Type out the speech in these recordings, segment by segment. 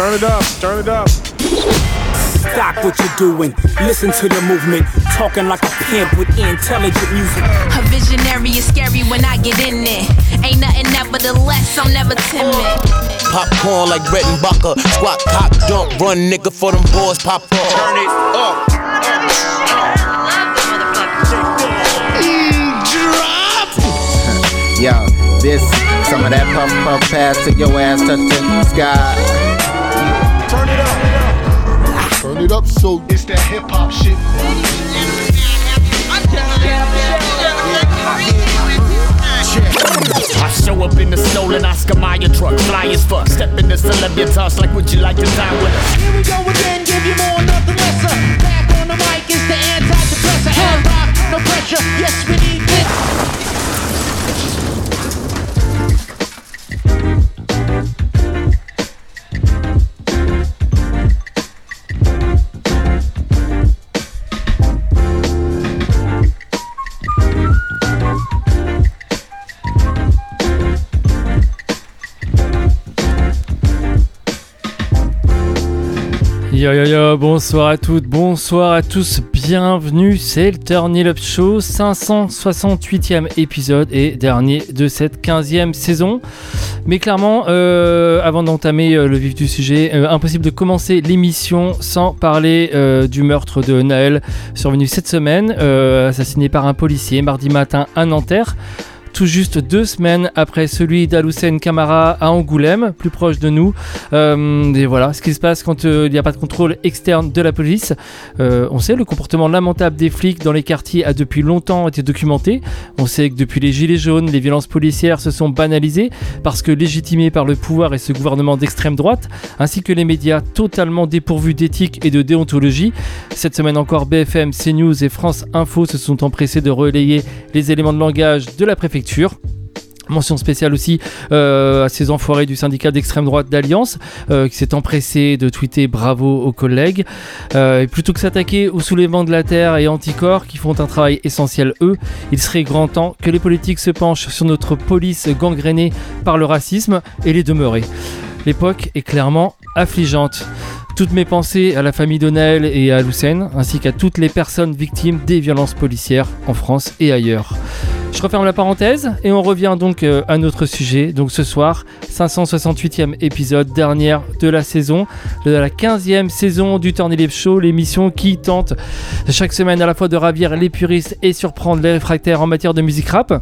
Turn it up, turn it up. Stop what you're doing. Listen to the movement. Talking like a pimp with intelligent music. A visionary is scary when I get in there. Ain't nothing nevertheless, I'm never timid. Popcorn like Brett and Bucker. Squat, cock, dump, run, nigga, for them boys pop up. Turn it up. Yo, this, some of that puff puff pass to your ass touch the sky. Turn it up. Turn it up so It's that hip hop shit. I show up in the stolen Oscar Mayer truck, fly as fuck. Step in the celebritas like, would you like to dine with us? Here we go again, give you more, nothing lesser. Back on the mic is the antidepressant. And rock, no pressure. Yes, we need this. Yo yo yo, bonsoir à toutes, bonsoir à tous, bienvenue, c'est le Turn It Up Show, 568e épisode et dernier de cette 15e saison. Mais clairement, euh, avant d'entamer euh, le vif du sujet, euh, impossible de commencer l'émission sans parler du meurtre de Naël, survenu cette semaine, assassiné par un policier mardi matin à Nanterre tout juste deux semaines après celui d'Aloussen Camara à Angoulême, plus proche de nous. Euh, et voilà ce qui se passe quand euh, il n'y a pas de contrôle externe de la police. Euh, on sait le comportement lamentable des flics dans les quartiers a depuis longtemps été documenté. On sait que depuis les gilets jaunes, les violences policières se sont banalisées parce que légitimées par le pouvoir et ce gouvernement d'extrême droite, ainsi que les médias totalement dépourvus d'éthique et de déontologie. Cette semaine encore, BFM, CNews et France Info se sont empressés de relayer les éléments de langage de la préfecture. Mention spéciale aussi euh, à ces enfoirés du syndicat d'extrême droite d'Alliance euh, qui s'est empressé de tweeter bravo aux collègues. Euh, et plutôt que s'attaquer au soulèvement de la Terre et Anticorps qui font un travail essentiel eux, il serait grand temps que les politiques se penchent sur notre police gangrénée par le racisme et les demeurer. L'époque est clairement affligeante. Toutes mes pensées à la famille de Naël et à Lucène, ainsi qu'à toutes les personnes victimes des violences policières en France et ailleurs. Je referme la parenthèse et on revient donc euh, à notre sujet. Donc ce soir, 568e épisode, dernière de la saison, de la 15e saison du Up Show, l'émission qui tente chaque semaine à la fois de ravir les puristes et surprendre les réfractaires en matière de musique rap.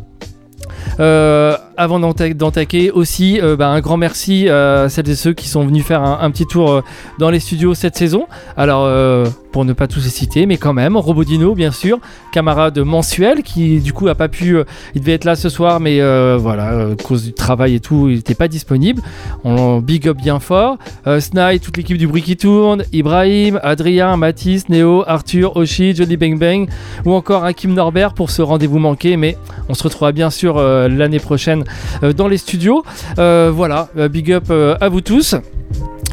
Euh, avant d'enta- d'entaquer aussi, euh, bah, un grand merci à celles et ceux qui sont venus faire un, petit tour euh, dans les studios cette saison. Alors, euh, pour ne pas tous les citer, mais quand même, Robodino, bien sûr, camarade mensuel qui du coup a pas pu, euh, il devait être là ce soir, mais euh, voilà, euh, cause du travail et tout, il n'était pas disponible. On big up bien fort. Euh, Sny, toute l'équipe du bruit qui tourne, Ibrahim, Adrien, Mathis, Néo, Arthur, Oshi, Johnny Bang Bang, ou encore Hakim Norbert pour ce rendez-vous manqué, mais on se retrouvera bien sûr euh, l'année prochaine euh, dans les studios. Euh, voilà, euh, big up euh, à vous tous.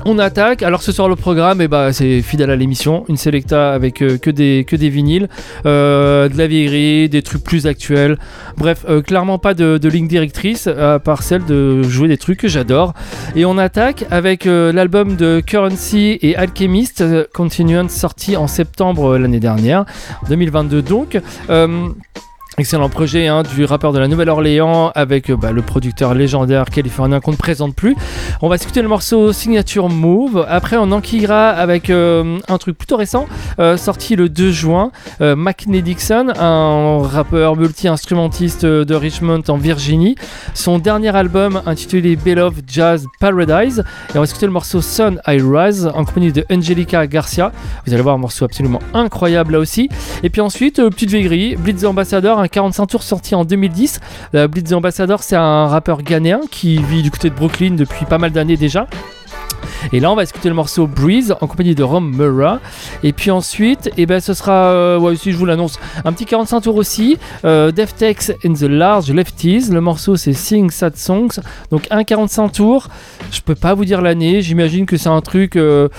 On attaque. Alors ce soir le programme, eh ben, c'est fidèle à l'émission, une selecta avec euh, que des que des vinyles, euh, de la vieillerie, des trucs plus actuels. Bref, euh, clairement pas de, ligne directrice à part celle de jouer des trucs que j'adore. Et on attaque avec euh, l'album de Currency et Alchemist euh, Continuance sorti en septembre euh, l'année dernière, 2022 donc. Excellent projet hein, du rappeur de la Nouvelle-Orléans avec euh, bah, le producteur légendaire californien qu'on ne présente plus. On va écouter le morceau Signature Move. Après, on enquillera avec euh, un truc plutôt récent, euh, sorti le 2 juin. Euh, Dixon, un rappeur multi-instrumentiste de Richmond en Virginie. Son dernier album intitulé Beloved Jazz Paradise. Et on va écouter le morceau Sun I Rise en compagnie de Angelica Garcia. Vous allez voir un morceau absolument incroyable là aussi. Et puis ensuite, petite vieillerie, Blitz Ambassador, un 45 tours sorti en 2010. Euh, Blitz Ambassador, c'est un rappeur ghanéen qui vit du côté de Brooklyn depuis pas mal d'années déjà. Et là, on va écouter le morceau Breeze en compagnie de Rom Murrah. Et puis ensuite, eh ben, ce sera, euh, ouais, si je vous l'annonce, un petit 45 tours aussi. Euh, Deftex and the Large Lefties. Le morceau, c'est Sing Sad Songs. Donc, un 45 tours. Je peux pas vous dire l'année. J'imagine que c'est un truc. euh,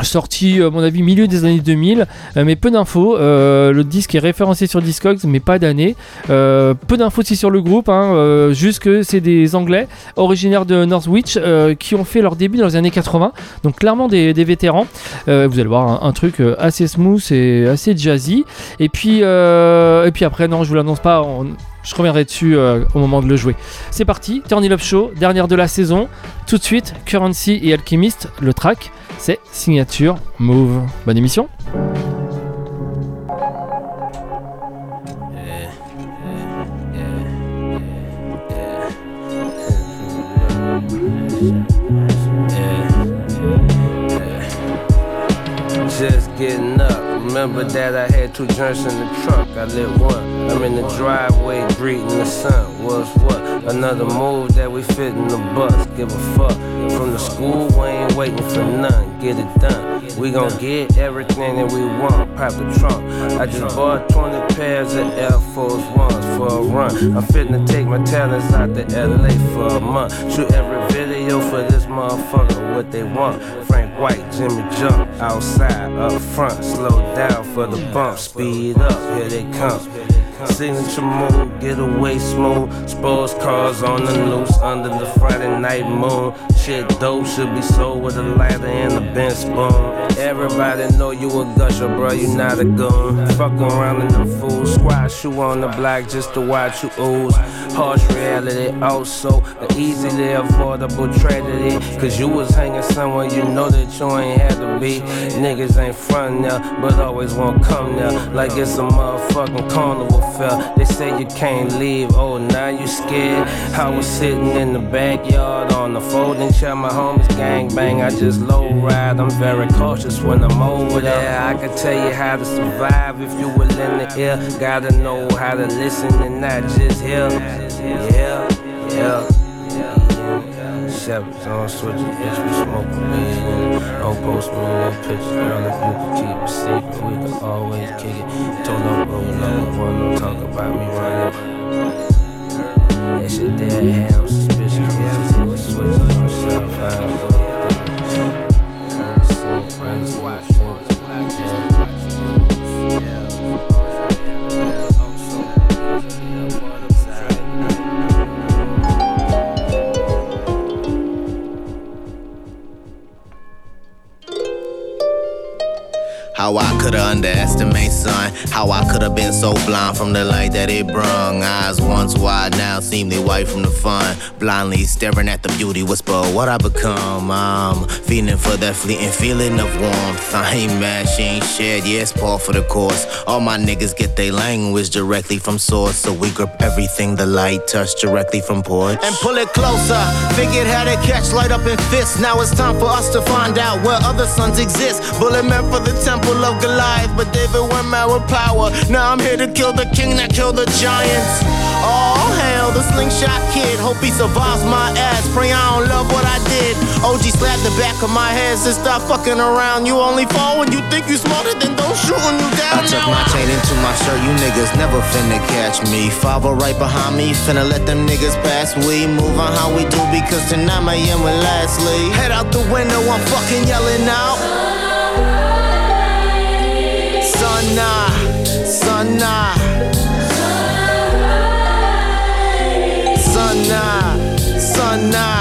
Sorti, à mon avis, milieu des années 2000, euh, mais peu d'infos. Euh, le disque est référencé sur Discogs, mais pas d'année. Euh, peu d'infos aussi sur le groupe, hein, euh, juste que c'est des Anglais originaires de Northwich euh, qui ont fait leur début dans les années 80, donc clairement des, vétérans. Euh, vous allez voir un, truc euh, assez smooth et assez jazzy. Et puis, euh, et puis après, non, je vous l'annonce pas. Je reviendrai dessus euh, au moment de le jouer. C'est parti, Turn It Up Show, dernière de la saison. Tout de suite, Currency et Alchemist, le track, c'est Signature Move. Bonne émission. Remember that I had two joints in the truck. I lit one. I'm in the driveway breathing the sun. Was what? Another move that we fit in the bus. Give a fuck. From the school, we ain't waiting for none. Get it done. We gon' get everything that we want. Pop the trunk. I just bought 20 pairs of Air Force Ones for a run. I'm fitting to take my talents out to LA for a month. Shoot every video for this motherfucker. What they want. Frank White, Jimmy Jump. Outside, up front. Slow down for the bump. Speed up. Here they come. Signature move, get away smooth. Sports cars on the loose under the Friday night moon. Shit dope should be sold with a lighter and a bench spoon. Everybody know you a gusher, bro. You not a goon. Fuck around in the fool squash you on the block just to watch you ooze. Harsh reality, also an easily avoidable tragedy. Cause you was hanging somewhere you know that you ain't had to be. Niggas ain't front now, but always won't come now. Like it's a motherfucking carnival fair. They say you can't leave, oh now you scared. I was sitting in the backyard on the folding chair, my homies gang bang. I just low ride, I'm very cautious when I'm over there. I can tell you how to survive if you will in the air. Gotta know how to listen and not just hear. Yeah, yeah. Shepherds on switches, bitch, we smoking weed don't post me no pictures, girl. If you keep it secret, we can always kick it. Told no bro, no one no talk about me running. That shit there, I'm suspicious. Yeah, I'm switches on shop How I coulda underestimated son. How I coulda been so blind from the light that it brung. Eyes once wide, now seemingly white from the fun. Blindly staring at the beauty, whisper what I become. I'm feeling for that fleeting feeling of warmth. I ain't mad, she ain't shared, yes, Paul for the course. All my niggas get their language directly from source. So we grip everything the light touch directly from porch. And pull it closer. Figured how to catch light up in fists. Now it's time for us to find out where other suns exist. Bullet meant for the temple of Goliath, but David went mad with power. Now I'm here to kill the king that killed the giants. Oh hell, the slingshot kid. Hope he survives my ass. Pray I don't love what I did. OG slapped the back of my head. Said stop fucking around. You only fall when you think you smarter than those shooting you down. I took my chain into my shirt. You niggas never finna catch me. Father right behind me. Finna let them niggas pass. We move on how we do because tonight my end with lastly. Head out the window. I'm fucking yelling out. Son, nah, son, nah.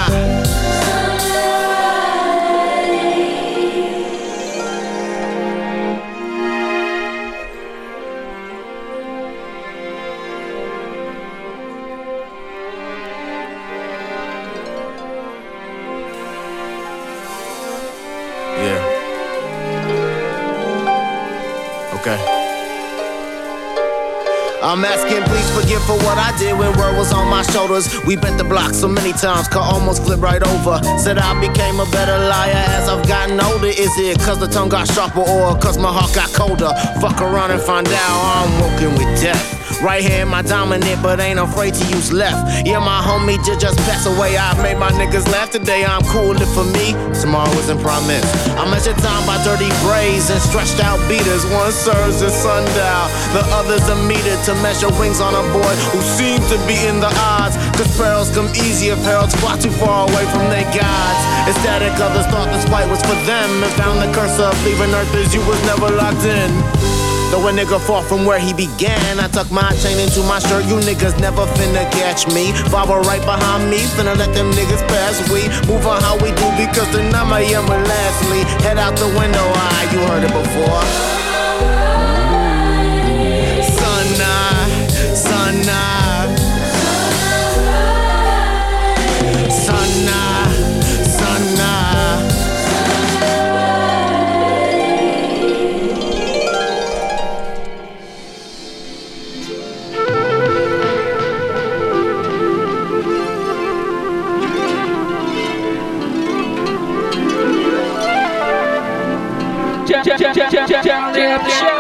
I'm asking, please forgive for what I did when word was on my shoulders. We bent the block so many times, could almost flip right over. Said I became a better liar as I've gotten older. Is it cause the tongue got sharper or cause my heart got colder? Fuck around and find out I'm walking with death. Right hand, my dominant, but ain't afraid to use left. Yeah, my homie did just passed away. I made my niggas laugh today. I'm cool if for me. Tomorrow isn't promised. I measure time by dirty braids and stretched out beaters. One serves as sundial, the other's a meter to measure wings on a boy who seems to be in the odds. Cause perils come easy if heralds fly too far away from their gods. Ecstatic others thought this fight was for them and found the curse of leaving Earth as you was never locked in. Though a nigga fought from where he began, I tuck my chain into my shirt. You niggas never finna catch me. Father right behind me, finna let them niggas pass. We move on how we do because tonight I am with lastly. Head out the window, ah, you heard it before. Say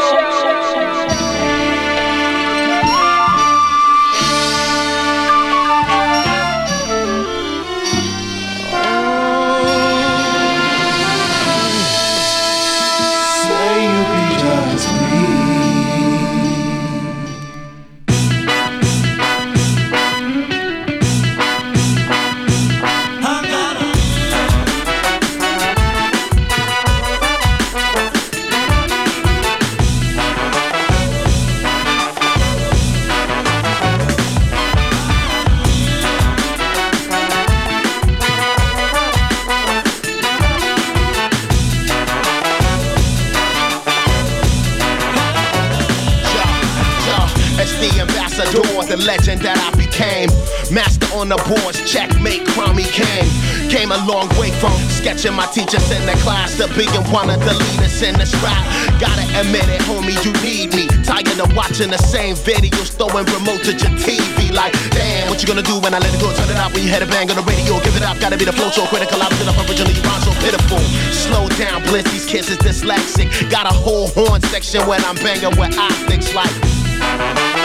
the ambassador, the legend that I became. Master on the boards, checkmate, crummy came. Came a long way from sketching my teachers in the class to being one of the leaders in this rap. Gotta admit it, homie, you need me. Tired of watching the same videos, throwing remote to your TV. Like, damn, what you gonna do when I let it go? Turn it up when you head a bang on the radio. Give it up, gotta be the flow so critical. I was it up originally, you so pitiful. Slow down, bliss, these kids is dyslexic. Got a whole horn section when I'm banging with optics like.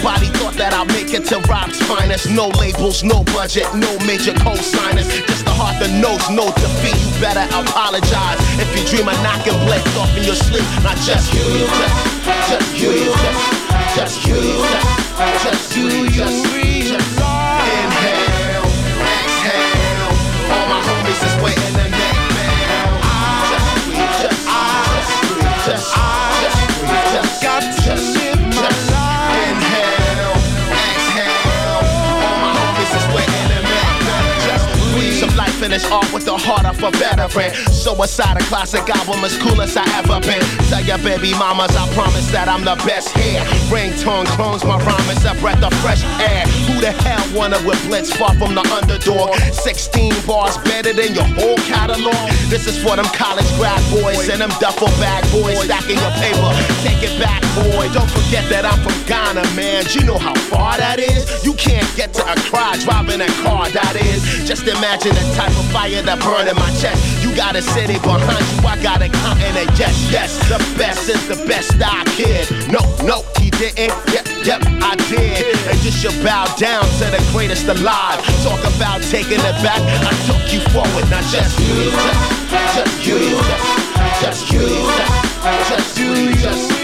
Nobody thought that I'd make it to Rob's finest. No labels, no budget, no major co-signers. Just the heart that knows no defeat. You better apologize if you dream of knocking blades off in your sleep. Not just you, just, just you, just, just you, just, just you, just, just. Inhale, exhale. All my homies is waiting This art with the heart of a veteran. Suicide, a classic album as cool as I ever been. Tell your baby mamas, I promise that I'm the best here. Ringtone clones, my rhyme is a breath of fresh air. Who the hell wanna with blitz far from the underdog? 16 bars better than your whole catalog. This is for them college grad boys and them duffel bag boys stacking your paper. Take it back, boy. Don't forget that I'm from Ghana, man. You know how far that is? You can't get to Accra driving a car, that is. Just imagine the type of fire that burn in my chest. You got a city behind you, I got a continent. Yes, yes, the best is the best I kid. No, no, he didn't. Yep, yep, I did. And you should bow down to the greatest alive. Talk about taking it back. I took you forward, not just you, just, just you, just, just you, just, just you, just.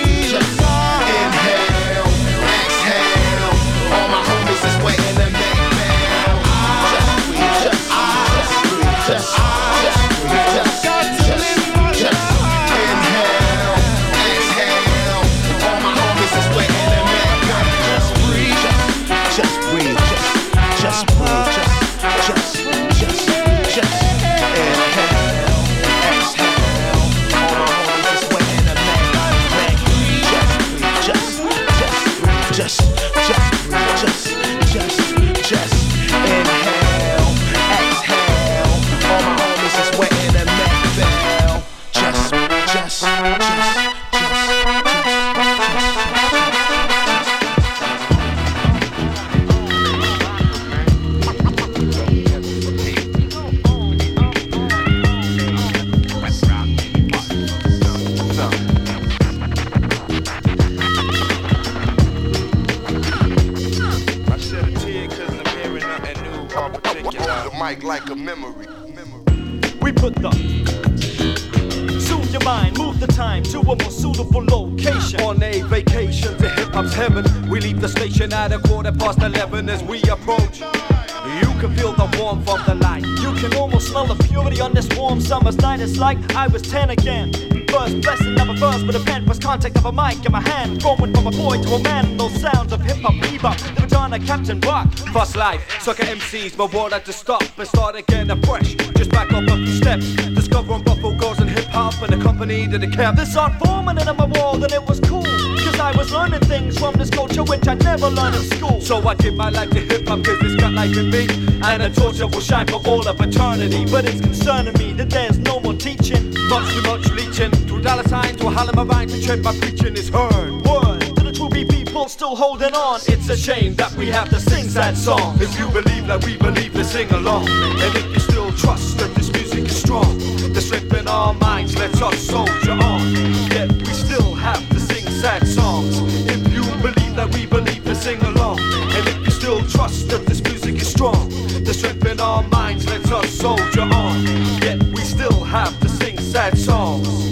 Like I was 10 again. First blessing of a verse with a pen, first contact of a mic in my hand. Going from a boy to a man, those sounds of hip hop bebop. The return of Captain Rock. Fast life, sucker MCs, my world had to stop and start again afresh. Just back up a few steps, discovering buffalo girls and hip hop and the company that it kept. This art forming in my world and it was cool. I was learning things from this culture which I never learned in school. So I give my life to hip hop cause it's got life in me. And the torture will shine for all of eternity. But it's concerning me that there's no more teaching. Much too much leeching. Through dollar signs to a holler my rhymes and tread my preaching is heard. Word to the true people still holding on. It's a shame that we have to sing sad songs. If you believe that we believe, then sing along. And if you still trust that this music is strong, the strength in our minds lets us soldier on. Yet we still have to sing sad songs. We believe, then sing along. And if you still trust that this music is strong, the strength in our minds lets us soldier on. Yet we still have to sing sad songs.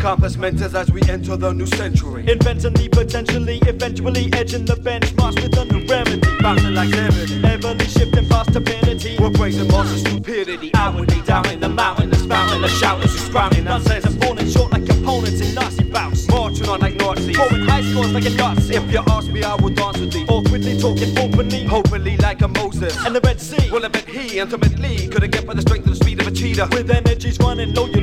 Mentors as we enter the new century. Inventing the potentially, eventually edging the benchmarks with a new remedy. Bouncing like liberty. Heavily shifting past stupidity. We're praising monster stupidity. Outwardly down in the mountain, the spouting, the shouters, who's sprouting nonsense and falling short like opponents in Nazi bouts. Marching on like Nazis. Scoring high scores like a Nazi. If you ask me, I will dance with thee. Awkwardly talking openly. Hopefully like a Moses. And the Red Sea. Well, I bet he ultimately could have get by the strength and the speed of a cheetah. With energies running low, you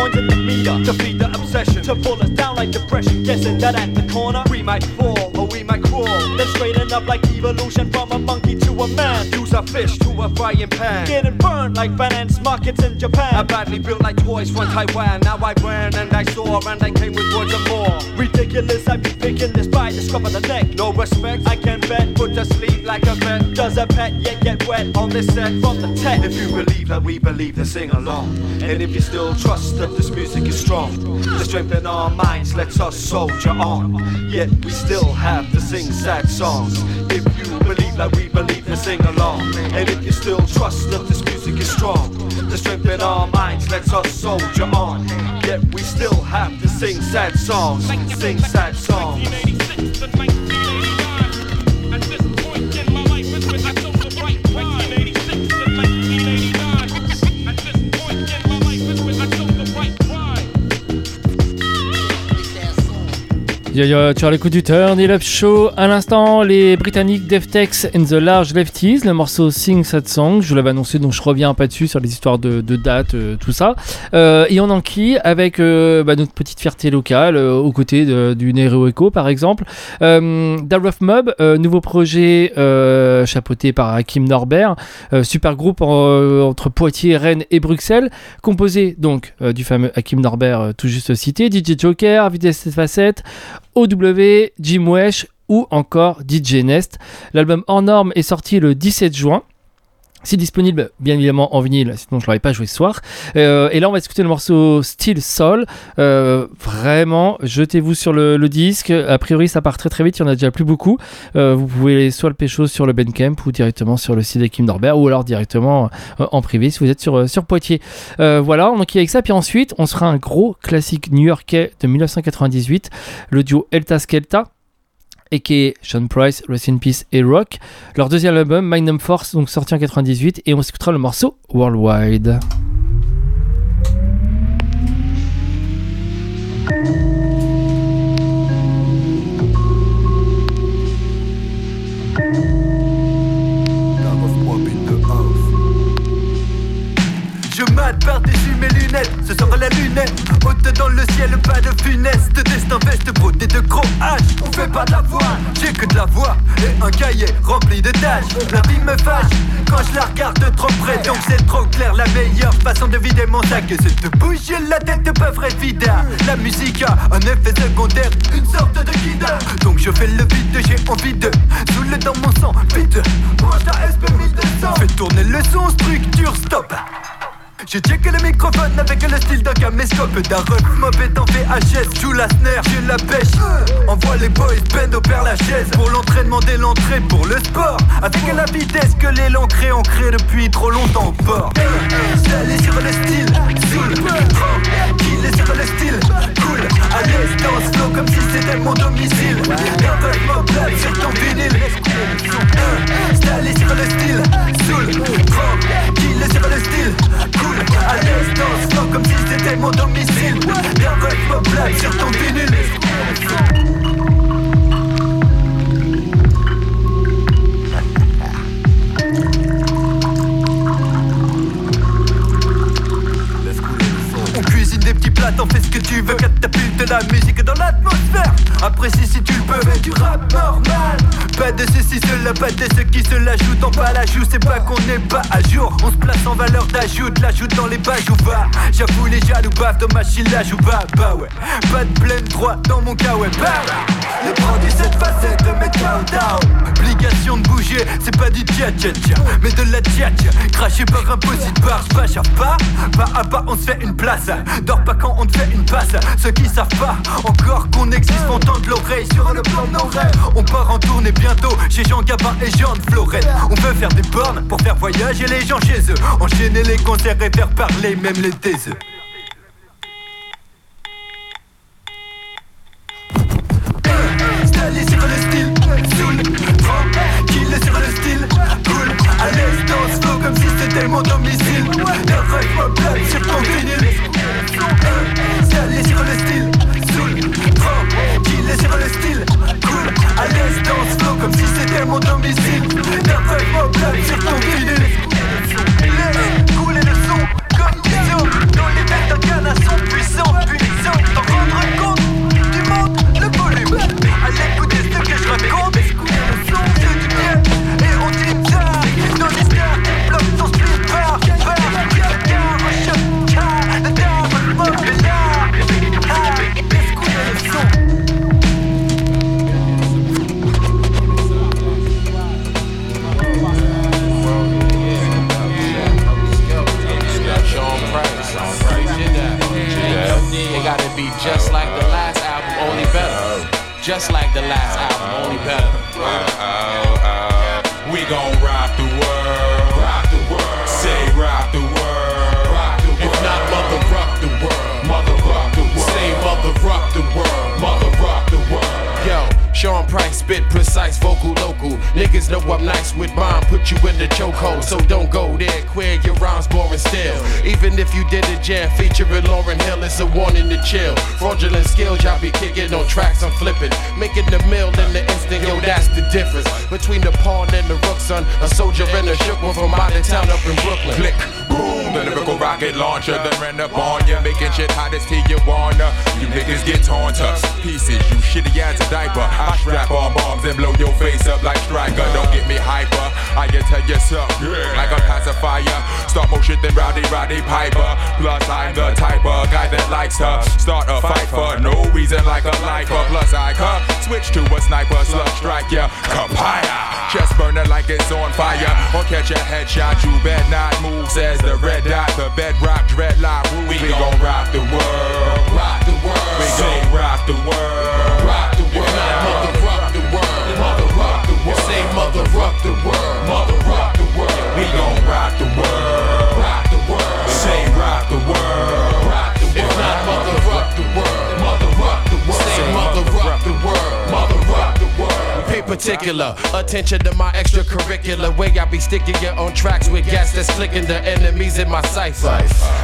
coins in the meter. To feed the obsession. To pull us down like depression. Guessing that at the corner, we might fall or we might crawl. Then straighten up like evolution from a monkey to a man. Use a fish to a frying pan. Getting burned like finance markets in Japan. I badly built like toys from Taiwan. Now I ran and I saw and I came with words of more. Ridiculous, I be picking this by the scruff of the neck. No respect, I can bet. Put to sleep like a vet. Does a pet yet get wet on this set from the tech? If you believe that we believe, then sing along. And if you still trust that this music is strong, the strength in our minds lets us soldier on. Yet we still have to sing sad songs. If you believe that we believe, then sing along. And if you still trust that this music is strong, the strength in our minds lets us soldier on. Yet we still have to sing sad songs, sing sad songs. Tu as l'écoute du Turn It Up Show. À l'instant, les Britanniques Deftex and the Large Lefties, le morceau Sing Sad Song. Je vous l'avais annoncé, donc je reviens pas dessus sur les histoires de, de dates, euh, tout ça. Euh, et on enquille avec euh, bah, notre petite fierté locale, aux côtés du Nero Echo par exemple. Euh, Da Rough Mob, nouveau projet chapeauté par Hakim Norbert, super groupe en- entre Poitiers, Rennes et Bruxelles, composé donc du fameux Hakim Norbert tout juste cité, DJ Joker, Vitesse Facette, OW, Jim Wesh ou encore DJ Nest. L'album Hors Norme est sorti le 17 juin. C'est disponible bien évidemment en vinyle, sinon je l'aurais pas joué ce soir. Euh, et là on va écouter le morceau Still Soul. Euh, vraiment, jetez-vous sur le, disque. A priori ça part très très vite, il y en a déjà plus beaucoup. Euh, vous pouvez soit le pécho sur le Bandcamp ou directement sur le site de Kim Norbert ou alors directement en privé si vous êtes sur, Poitiers. Voilà, on enquille avec ça. Puis ensuite on sera un gros classique new-yorkais de 1998, le duo Elta Skelta a.k.a. Sean Price, Rest in Peace et Rock. Leur deuxième album, Magnum Force, donc sorti en 98, et on s'écoutera le morceau Worldwide. Haute dans le ciel, pas de funeste. Destin veste brodé de gros H. On fait pas de la voix, j'ai que de la voix. Et un cahier rempli de tâches. La vie me fâche quand je la regarde trop près. Donc c'est trop clair, la meilleure façon de vider mon sac, c'est de bouger la tête de pauvre et vide. La musique a un effet secondaire, une sorte de guide. Donc je fais le vide, j'ai envie de Soule dans mon sang, vite. Mange ta SP 1200. Fais tourner le son, structure, stop. Je check le microphone avec le style d'un caméscope D'un ref mob en VHS Joue la snare, j'ai la pêche. Envoie les boys bend au père la chaise. Pour l'entraînement dès l'entrée pour le sport. Avec la vitesse que les crée ancré depuis trop longtemps. Port sur le style, soul est sur le style, Distance, flow comme si c'était mon domicile. Un ref mob sur ton vinyle. Stylé sur le style, soul est sur le style, cool à distance, comme si c'était mon domicile. Ma blague sur ton vinyle plats, t'en fais ce que tu veux Catapulte la musique dans l'atmosphère. Apprécie si tu le peux, fais du rap normal. Pas de ceci, cela, pas de ceux qui se l'ajoutent en bas la joue C'est pas qu'on n'est pas à jour. On se place en valeur d'ajout, l'ajoute dans les pages ou va. J'avoue les jaloux bavent dans ma chillage ou bah Bah ouais, pas de pleine droit dans mon cas ouais. Bah Le produit cette facette de mes countdown Obligation de bouger, c'est pas du tcha tcha tcha Mais de la tcha tcha. Craché par un possible barge, pas pas Pas à pas on se fait une place. Dors pas quand on te fait une passe Ceux qui savent pas encore qu'on existe font tendre l'oreille sur le plan rêves. On part en tournée bientôt chez Jean Gabin et Jean de Florette. On veut faire des bornes pour faire voyager les gens chez eux. Enchaîner les concerts et faire parler même les taiseux Installé sur le style, est sur le style, cool. À l'instant, flow comme si c'était mon domicile. Le rêve me blague sur distance flow comme si c'était mon domicile D'un feuille mon sur ton vinyle Laisse couler le son comme vision Dans les veines d'un canasson puissant, puissant Just like the last album, only better. Spit precise, vocal local. Niggas know I'm nice with mine, put you in the chokehold. So don't go there, queer, your rhymes boring still. Even if you did a jam featuring Lauryn Hill, it's a warning to chill. Fraudulent skills, y'all be kicking on tracks, I'm flipping. Making the mill in the instant, yo, that's the difference. Between the pawn and the rook, son. A soldier and a shook one from out of town up in Brooklyn. Click, boom, the lyrical rocket launcher then ran up on ya, making shit hot as tea you wanna. You niggas get torn to pieces, you shitty ass a diaper. I strap on bombs and blow your face up like striker. Don't get me hyper. I can tell you something like a pacifier. Start more shit than Rowdy Roddy Piper. Plus I'm the type of guy that likes to start a fight for no reason like a lifer. Plus I come switch to a sniper slug strike ya. Kapaya. Chest burner like it's on fire. Or catch a headshot, you bet not move. Says the red dot, the bedrock dreadlock. We, we gon' rock the world. Rock the world. We gon' rock the world. Rock the world. Mother rock the world. Mother rock the world. Say mother rock the world. Mother rock the world. We gon' rock the world. Particular attention to my extracurricular way. I be sticking you on tracks with gas that's flicking the enemies in my cipher.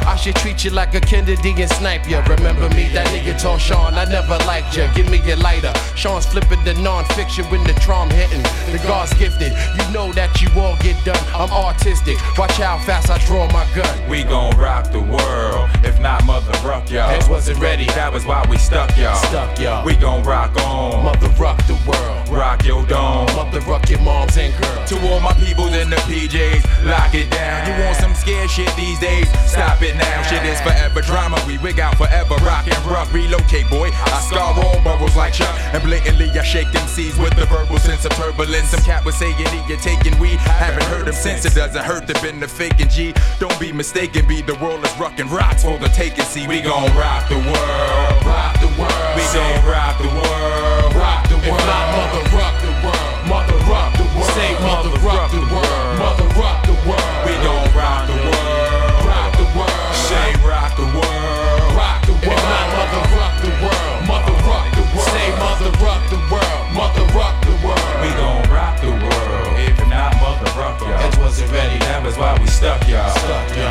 I should treat you like a Kennedy and snipe ya. Remember me, that nigga told Sean I never liked ya. Give me your lighter. Sean's flipping the non-fiction when the trom hitting. The God's gifted. You know that you all get done. I'm artistic. Watch how fast I draw my gun. We gon' rock the world. If not, mother rock y'all. Heads wasn't ready. That was why we stuck y'all. Stuck y'all. We gon' rock on. Mother rock the world. Rock your dome. Mother rock your moms and girls. To all my peoples in the PJs, lock it down. You want some scare shit these days. Stop it now, shit is forever drama. We wig out forever, rock and rock, relocate, boy. I scar all bubbles like Chuck, and blatantly I shake them seas with the verbal sense of turbulence. Some cat was saying he you're taking we haven't heard him since. It doesn't hurt to been the faking G. Don't be mistaken, be the world is rock and rocks for the taking. See, we gon' rock the world, rock the world. We gon' rock the world, rock the world. If not mother rock the world, mother rock the world. Say mother rock the world, mother rock the world. We gon' rock the world, rock the world. Say rock the world, rock the world. If not mother rock the world, mother rock the world. Say mother rock the world, mother rock the world. We gon' rock the world. If not mother rock y'all. It wasn't ready, that was why we stuck y'all.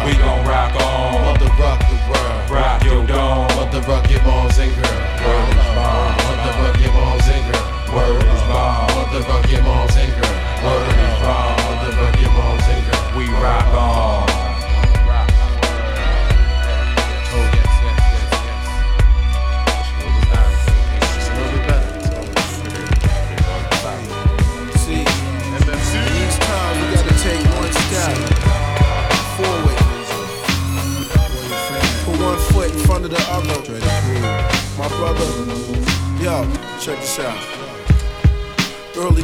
We gon' rock on, mother rock the world. Rock your dome, mother rock your balls and girl. Early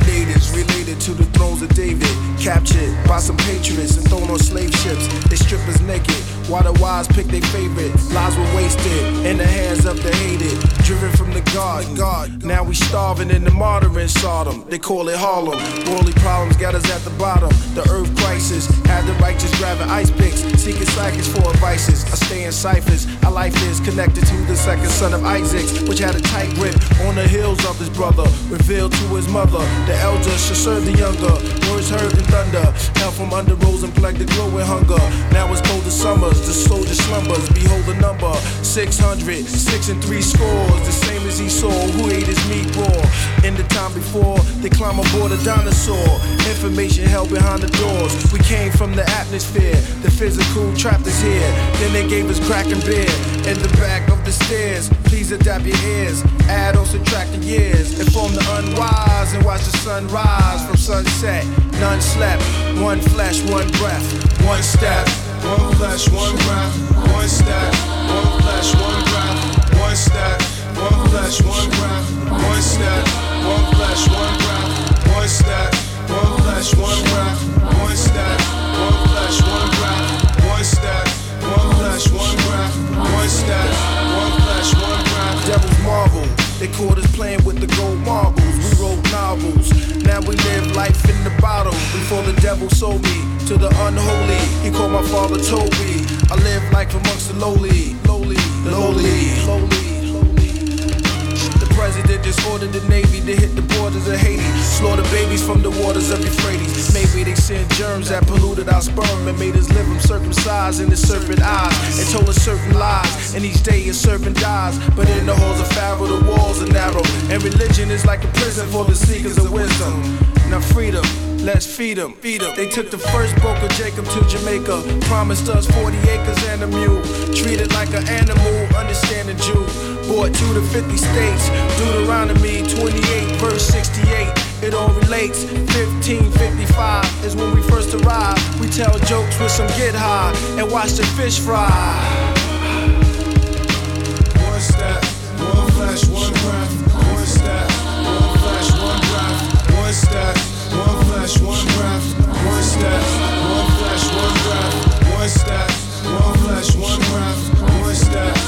natives related to the thrones of David, captured by some patriots and thrown on slave ships. They strip us naked, while the wise pick their favorite. Lives were wasted in the hands of the hated, driven from the God. God, now we starving in the martyring Sodom. They call it Harlem. Worldly problems got us at the bottom. The earth crisis had the righteous grabbing ice picks, seeking psychics for advices. Stay in ciphers. Our life is connected to the second son of Isaac, which had a tight grip on the heels of his brother, revealed to his mother. The elder should serve the younger. Words heard in thunder. Hell from under rose and plague the glow with hunger. Now it's cold as summers. The soldier slumbers. Behold the number 600. Six and three scores. The same as he saw who ate his meat raw. In the time before, they climb aboard a dinosaur. Information held behind the doors. We came from the atmosphere. The physical trapped us here. Then they gave us crack and beer. In the back of the stairs. Please adapt your ears. Add or subtract the years. Inform the unwise and watch the sun rise from sunset. None slept. One flesh, one breath, one step. One flesh, one breath, one step. One flesh, one breath, one step. One flesh, one breath, one step. One flesh, one breath, one step. One flesh, one breath, one step. One flesh, one breath. One breath, one step. One flesh, one breath. Devil's marvel. They caught us playing with the gold marbles. We wrote novels. Now we live life in the bottle. Before the devil sold me to the unholy. He called my father Toby. I live life amongst the lowly, lowly, lowly, lowly. The president just ordered the Navy to hit the borders of Haiti. Slaughter babies from the waters of Euphrates. Maybe they sent germs that polluted our sperm and made us live them circumcised in the serpent eyes. And told us certain lies. And each day a servant dies. But in the halls of Pharaoh, the walls are narrow. And religion is like a prison for the seekers of wisdom. Now freedom. Let's feed them, feed them. They took the first of Jacob to Jamaica. Promised us 40 acres and a mule. Treated like an animal, understanding Jew. Bought two to the 50 states. Deuteronomy 28, verse 68. It all relates. 1555 is when we first arrived. We tell jokes with some get high and watch the fish fry. One step, one flesh, one breath. One step, one flesh, one breath. One step, one one breath. One step, one flesh, one breath. One step, one flesh, one breath. One step,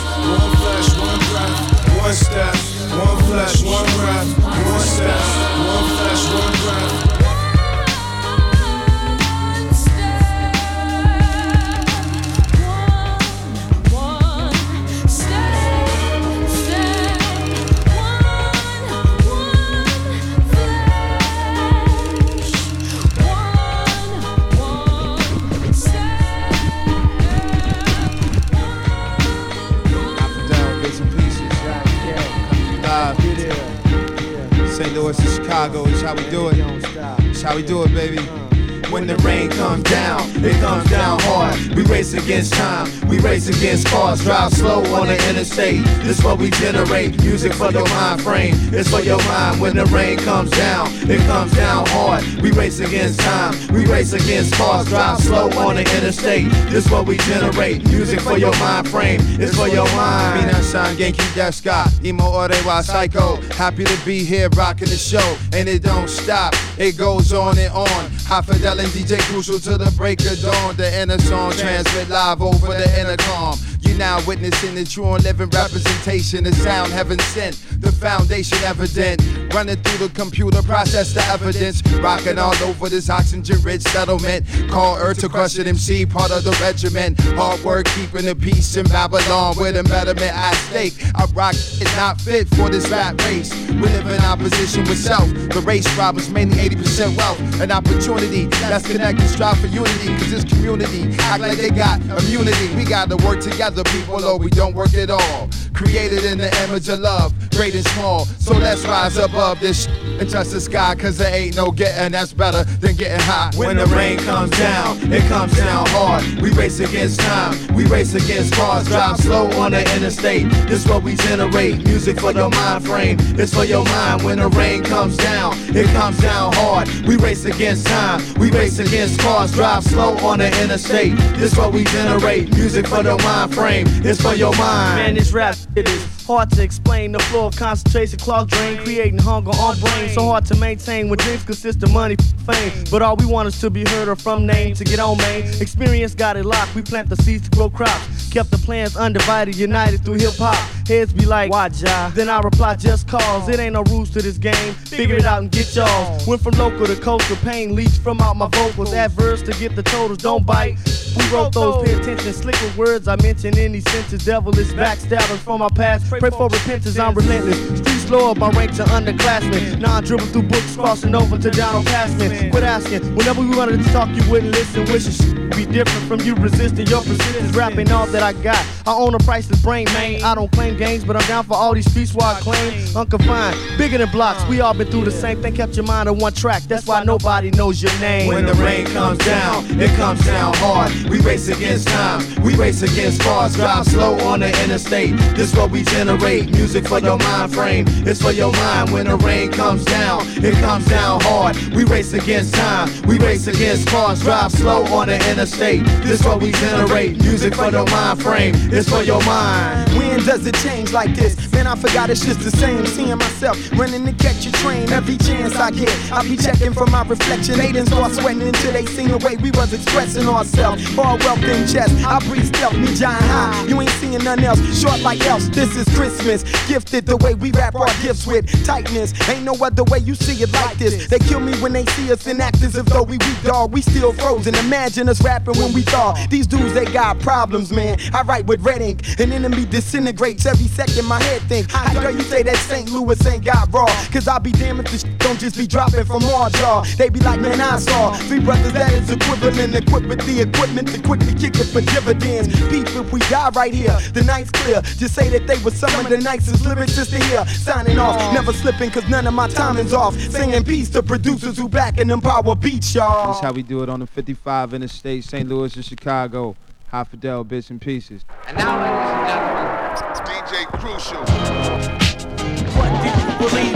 Race against cars, drive slow on the interstate. This what we generate. Music for your mind frame. It's for your mind when the rain comes down. It comes down hard. We race against time. We race against cars, drive slow on the interstate. This what we generate. Music for your mind frame. It's for your mind. Minasan genki desu ka? Imo ore wa psycho. Happy to be here rocking the show. And it don't stop. It goes on and on. High Fidel and DJ Crucial to the break of dawn. The inner song transmit live over the intercom. You now witnessing the true and living representation The sound heaven sent, the foundation evident Running through the computer, process the evidence. Rocking all over this oxygen rich settlement. Call Earth to crush it MC, part of the regiment. Hard work keeping the peace in Babylon With a betterment at stake. I rock is not fit for this rap race. We live in opposition with self. The race problems mainly 80% wealth. An opportunity that's connected, strive for unity. Cause this community act like they got immunity. We gotta work together people or we don't work at all Created in the image of love, great and small So let's rise above this and touch the sky Cause there ain't no getting that's better than getting high. When the rain comes down, it comes down hard. We race against time, we race against cars. Drive slow on the interstate. This what we generate. Music for your mind frame. It's for your mind. When the rain comes down, it comes down hard. We race against time, we race against cars. Drive slow on the interstate. This what we generate. Music for your mind frame. It's for your mind. Man, this rap it is hard to explain. The flow of concentration, clock drain, creating hunger on brain. So hard to maintain when dreams consist of money, fame. But all we want is to be heard or from name to get on main. Experience got it locked. We plant the seeds to grow crops. Kept the plans undivided, united through hip hop. Heads be like, why ja? Then I reply, just cause. It ain't no rules to this game. Figure it out and get y'all. Went from local to coastal, pain leaks from out my vocals. Adverse to get the totals, don't bite. We wrote those, pay attention, slick with words I mention in these sentences. Devil is backstabbing from my past. Pray for repentance, I'm relentless. Streets low up, I rank to underclassmen. Now I dribble through books, crossing over to Donald Passman. Quit asking, whenever we wanted to talk, you wouldn't listen. Wishes be different from you resisting your persistence. Rapping all that I got. I own a priceless brain, man. I don't claim games, but I'm down for all these streets where I claim unconfined. Bigger than blocks, we all been through the same thing. Kept your mind on one track, that's why nobody knows your name. When the rain comes down, it comes down hard. We race against time, we race against cars. Drive slow on the interstate. This what we generate. Music for your mind frame. It's for your mind. When the rain comes down, it comes down hard. We race against time, we race against cars. Drive slow on the interstate. This what we generate. Music for your mind frame. It's for your mind. When does it change like this? Man, I forgot it's just the same. Seeing myself running to catch a train every chance I get. I be checking for my reflection. They didn't start sweating until they seen the way we was expressing ourselves. All wealth in chest. I breathe stealth, me giant high. You ain't seeing nothing else. Short like else. This is Christmas. Gifted the way we wrap our gifts with tightness. Ain't no other way you see it like this. They kill me when they see us and act as if though we weak dog. We still frozen. Imagine us rapping when we thaw. These dudes, they got problems, man. I write with red ink. An enemy disintegrates every second. My head think. How dare you say that St. Louis ain't got raw? Cause I'll be damned if this shit don't just be dropping from our jaw. They be like, man, I saw three brothers that is equivalent, equipped with the equipment to quickly kick it for dividends. Beef if we die right here, the night's clear. Just say that they were some of the nicest lyricists to hear. Signing off, never slipping cause none of my timing's off. Singing peace to producers who back and empower beats, y'all. That's how we do it on the 55 interstate, St. Louis and Chicago. High Fidel, bits and pieces. And now, ladies and gentlemen, DJ Crucial.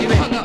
Yo,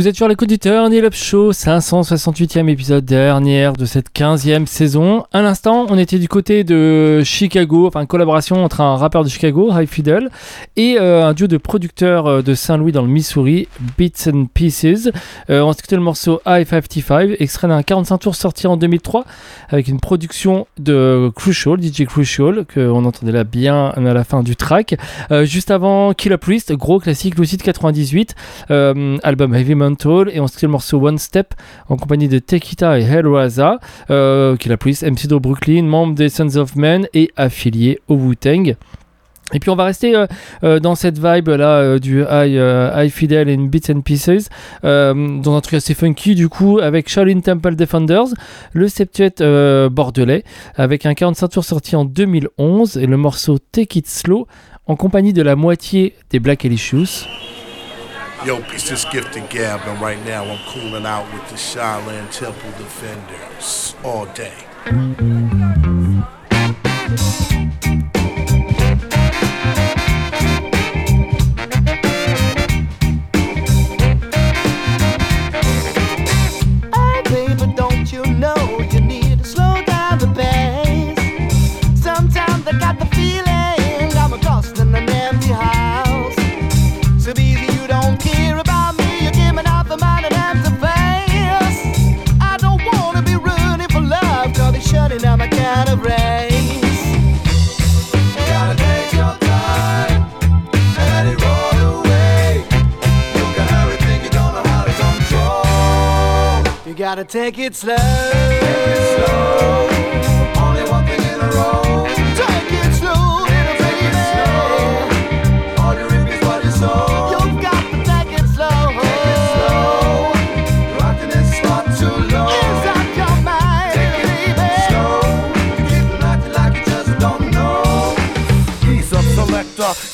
Vous êtes sur l'écoute du Turn Up Show, 568e épisode dernière de cette 15e saison. À l'instant, on était du côté de Chicago, enfin collaboration entre un rappeur de Chicago, High Fidel, et euh, un duo de producteurs euh, de Saint-Louis dans le Missouri, Beats and Pieces. Euh, on écouté le morceau I-55, extrait d'un 45 tours sorti en 2003, avec une production de Crucial, DJ Crucial, qu'on entendait là bien à la fin du track. Euh, juste avant Killer Priest, gros classique, Lucid 98, euh, album Heavy Mountain Et on se le morceau One Step en compagnie de Tekita et Hellraiser, euh, qui est la police MC de Brooklyn, membre des Sons of Men et affilié au Wu-Tang. Et puis on va rester euh, euh, dans cette vibe là euh, du high, Fidel and Bits and Pieces, dans un truc assez funky du coup avec Shaolin Temple Defenders, le septuet euh, bordelais, avec un 45 tours sorti en 2011 et le morceau Take It Slow en compagnie de la moitié des Black Elicious. Yo, peace this Gift of Gab, and right now I'm cooling out with the Shaolin Temple Defenders all day. Down kind of race. You gotta take your time and it away. You got everything you don't know how to control. You gotta take it slow. Take it slow. Only one thing in a row.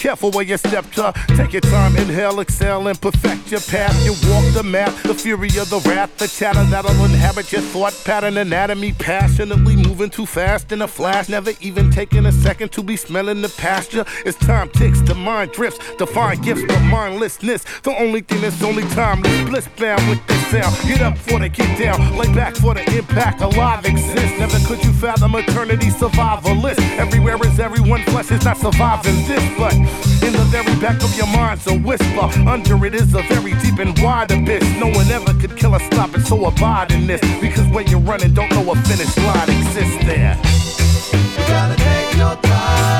Careful where you step to. Take your time, inhale, exhale, and perfect your path. You walk the map, the fury of the wrath, the chatter that'll inhabit your thought pattern, anatomy. Passionately moving too fast in a flash, never even taking a second to be smelling the pasture. As time ticks, the mind drifts, define gifts, but mindlessness. The only thing that's only timeless, bliss bound with the sound. Get up for the get down, lay back for the impact. Alive exists. Never could you fathom eternity survivalist. Everywhere is everyone, flesh is not surviving this, but in the very back of your mind's a whisper. Under it is a very deep and wide abyss. No one ever could kill or stop it, so abide in this. Because when you're running, don't know a finish line exists there. You gotta take your time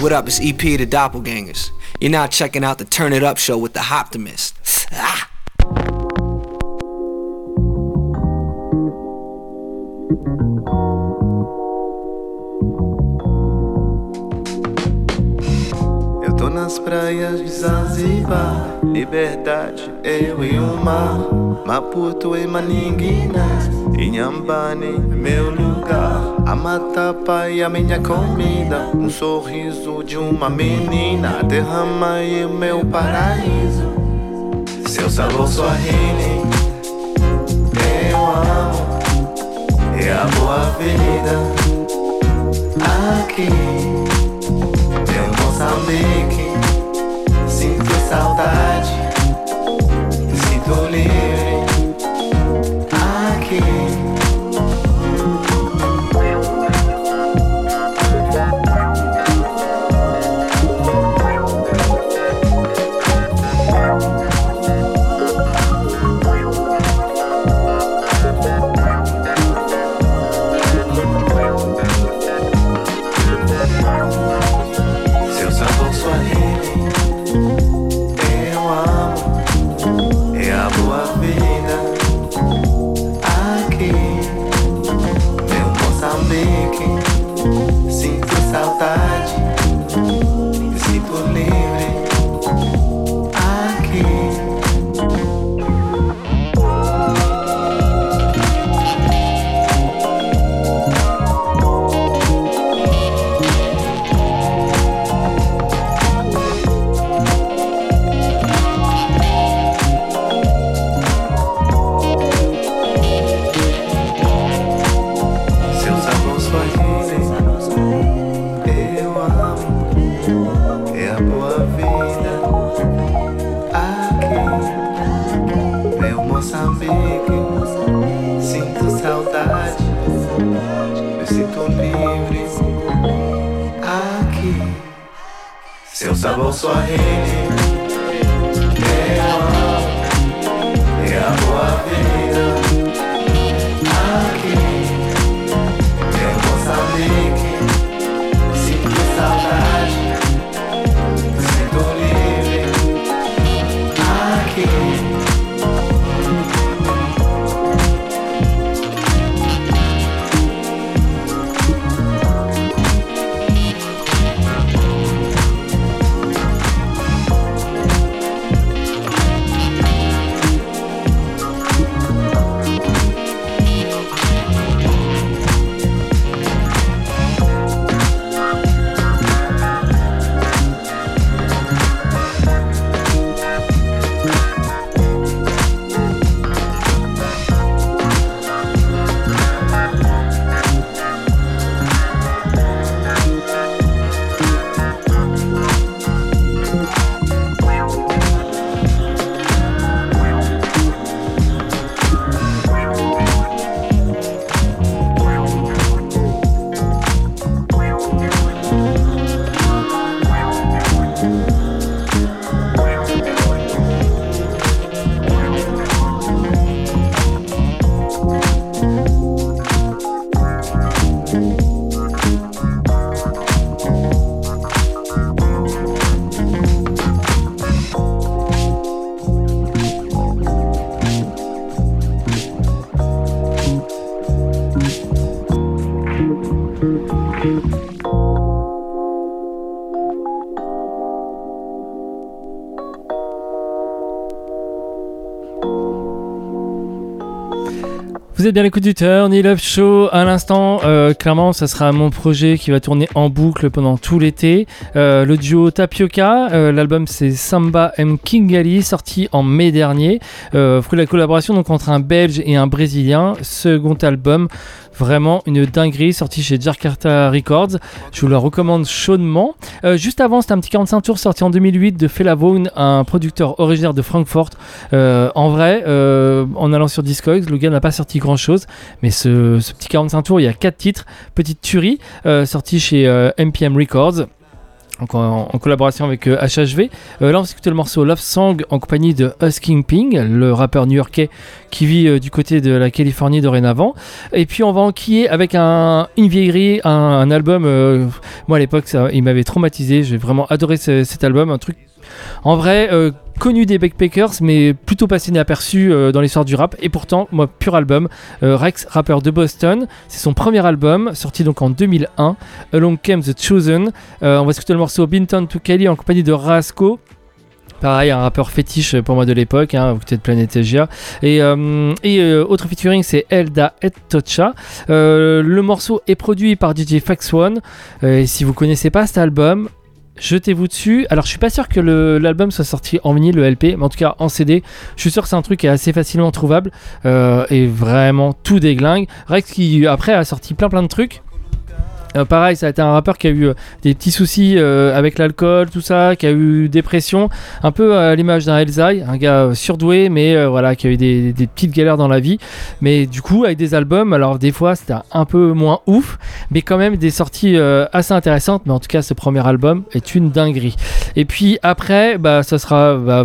what up? It's EP the Doppelgangers. You're now checking out the Turn It Up show with the Optimist. Ah. Eu tô nas praias de Zanzibar, liberdade, eu e o mar. Maputo e Maninguina, Inhambane, meu lugar. A matapa e a minha comida, um sorriso de uma menina. Derrama o meu paraíso, seu sabor Swahili. Eu amo, é a boa vida. Aqui. Meu Moçambique, sinto saudade, sinto livre êtes bien l'écoute du Turn It Up Show. À l'instant, euh, clairement, ça sera mon projet qui va tourner en boucle pendant tout l'été. Euh, le duo Tapioca, euh, l'album c'est Samba M. Kingali, sorti en mai dernier. Fruit de la collaboration donc entre un Belge et un Brésilien. Second album, vraiment une dinguerie, sorti chez Jakarta Records. Je vous le recommande chaudement. Euh, juste avant, c'était un petit 45 tours sorti en 2008 de Fela Vaughan, un producteur originaire de Francfort. Euh, en vrai, euh, en allant sur Discogs, le gars n'a pas sorti grand chose, mais ce, ce petit 45 tours, il y a 4 titres. Petite tuerie, sorti chez MPM Records. En, collaboration avec euh, HHV. Euh, là, on va écouter le morceau Love Song en compagnie de Husking Ping, le rappeur new-yorkais qui vit euh, du côté de la Californie dorénavant. Et puis, on va enquiller avec un, une vieillerie, un, un album. euh, moi, à l'époque, il m'avait traumatisé. J'ai vraiment adoré ce- cet album. Un truc, en vrai, euh, connu des backpackers, mais plutôt passé inaperçu euh, dans l'histoire du rap. Et pourtant, moi, pur album. Euh, Rex, rappeur de Boston, c'est son premier album, sorti donc en 2001. Along Came the Chosen. On va écouter le morceau Binton to Kelly en compagnie de Rasco. Pareil, un rappeur fétiche pour moi de l'époque, hein, êtes Planète Asia. Et, et autre featuring, c'est Elda et Tocha. Le morceau est produit par DJ Fax One. Et si vous connaissez pas cet album, jetez-vous dessus. Alors, je suis pas sûr que l'album soit sorti en vinyle, le LP, mais en tout cas en CD. Je suis sûr que c'est un truc qui est assez facilement trouvable euh, et vraiment tout déglingue. Rex qui après a sorti plein plein de trucs. Euh, pareil, ça a été un rappeur qui a eu euh, des petits soucis euh, avec l'alcool, tout ça, qui a eu dépression, un peu à l'image d'un Elzai, un gars surdoué, mais voilà, qui a eu des, petites galères dans la vie. Mais du coup, avec des albums, alors des fois c'était un peu moins ouf, mais quand même des sorties assez intéressantes. Mais en tout cas, ce premier album est une dinguerie. Et puis après, bah, ça sera bah,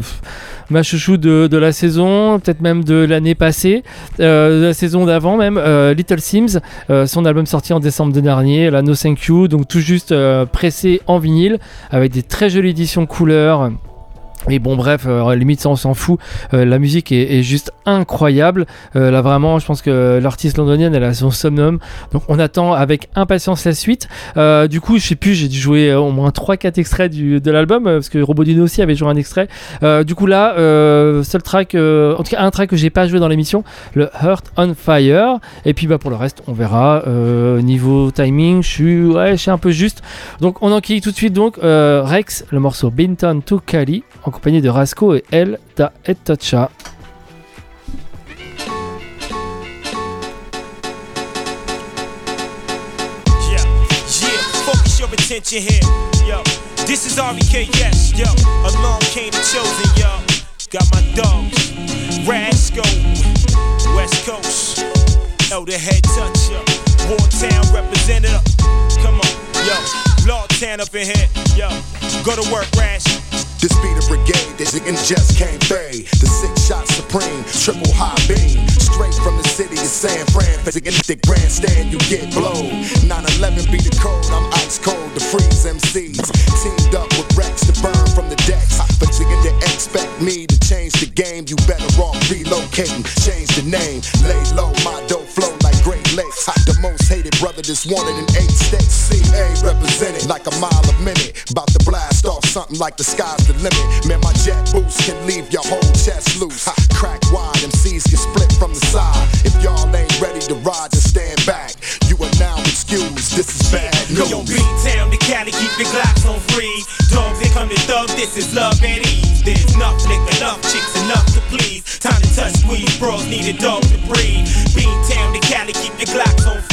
ma chouchou de, la saison, peut-être même de l'année passée, de la saison d'avant même, Little Sims, son album sorti en décembre de dernier, No Thank You, donc tout juste euh, pressé en vinyle, avec des très jolies éditions couleurs. Et bon bref, euh, limite ça on s'en fout, Euh, la musique est, juste incroyable, Euh, là vraiment je pense que l'artiste londonienne elle a son summum, donc on attend avec impatience la suite. Du coup je sais plus, j'ai dû jouer au moins 3-4 extraits de l'album, parce que Robodino aussi avait joué un extrait. Du coup là, seul track, en tout cas un track que j'ai pas joué dans l'émission, le Heart on Fire, et puis bah pour le reste on verra. Niveau timing, je suis, ouais, un peu juste. Donc on enquille tout de suite donc Rex, le morceau Binton to Cali, en compagnie de Rasco et El Da et. Yo, this is REK, yes, yo. Along came the chosen, yo. Got my dogs, Rasco, West Coast, Elder Head Toucher, Wartown representative. Come on, yo, Lawtown up in here, yo. Go to work, Rash. This be the brigade, this nigga just can't fade. The six shot supreme, triple high beam. Straight from the city of San Fran. The grandstand, you get blowed. 9-11 be the code, I'm ice cold to freeze MCs. Teamed up with Reks to burn from the decks. But you to expect me to change the game, you better off relocating. Change the name, lay low, my dough flow Great The most hated brother that's wanted in eight states. CA represented like a mile a minute. About to blast off something like the sky's the limit. Man, my jet boost can leave your whole chest loose. Crack wide, MCs get split from the side. If y'all ain't ready to ride, just stand back. You are now excused. This is bad news. Yo, B-Town to Cali, keep your Glocks on freeze. Dogs, here come the thug, this is love and ease. There's enough liquor, enough chicks, enough to please. Time to touch squeeze, bros need a dog to breathe. B-Town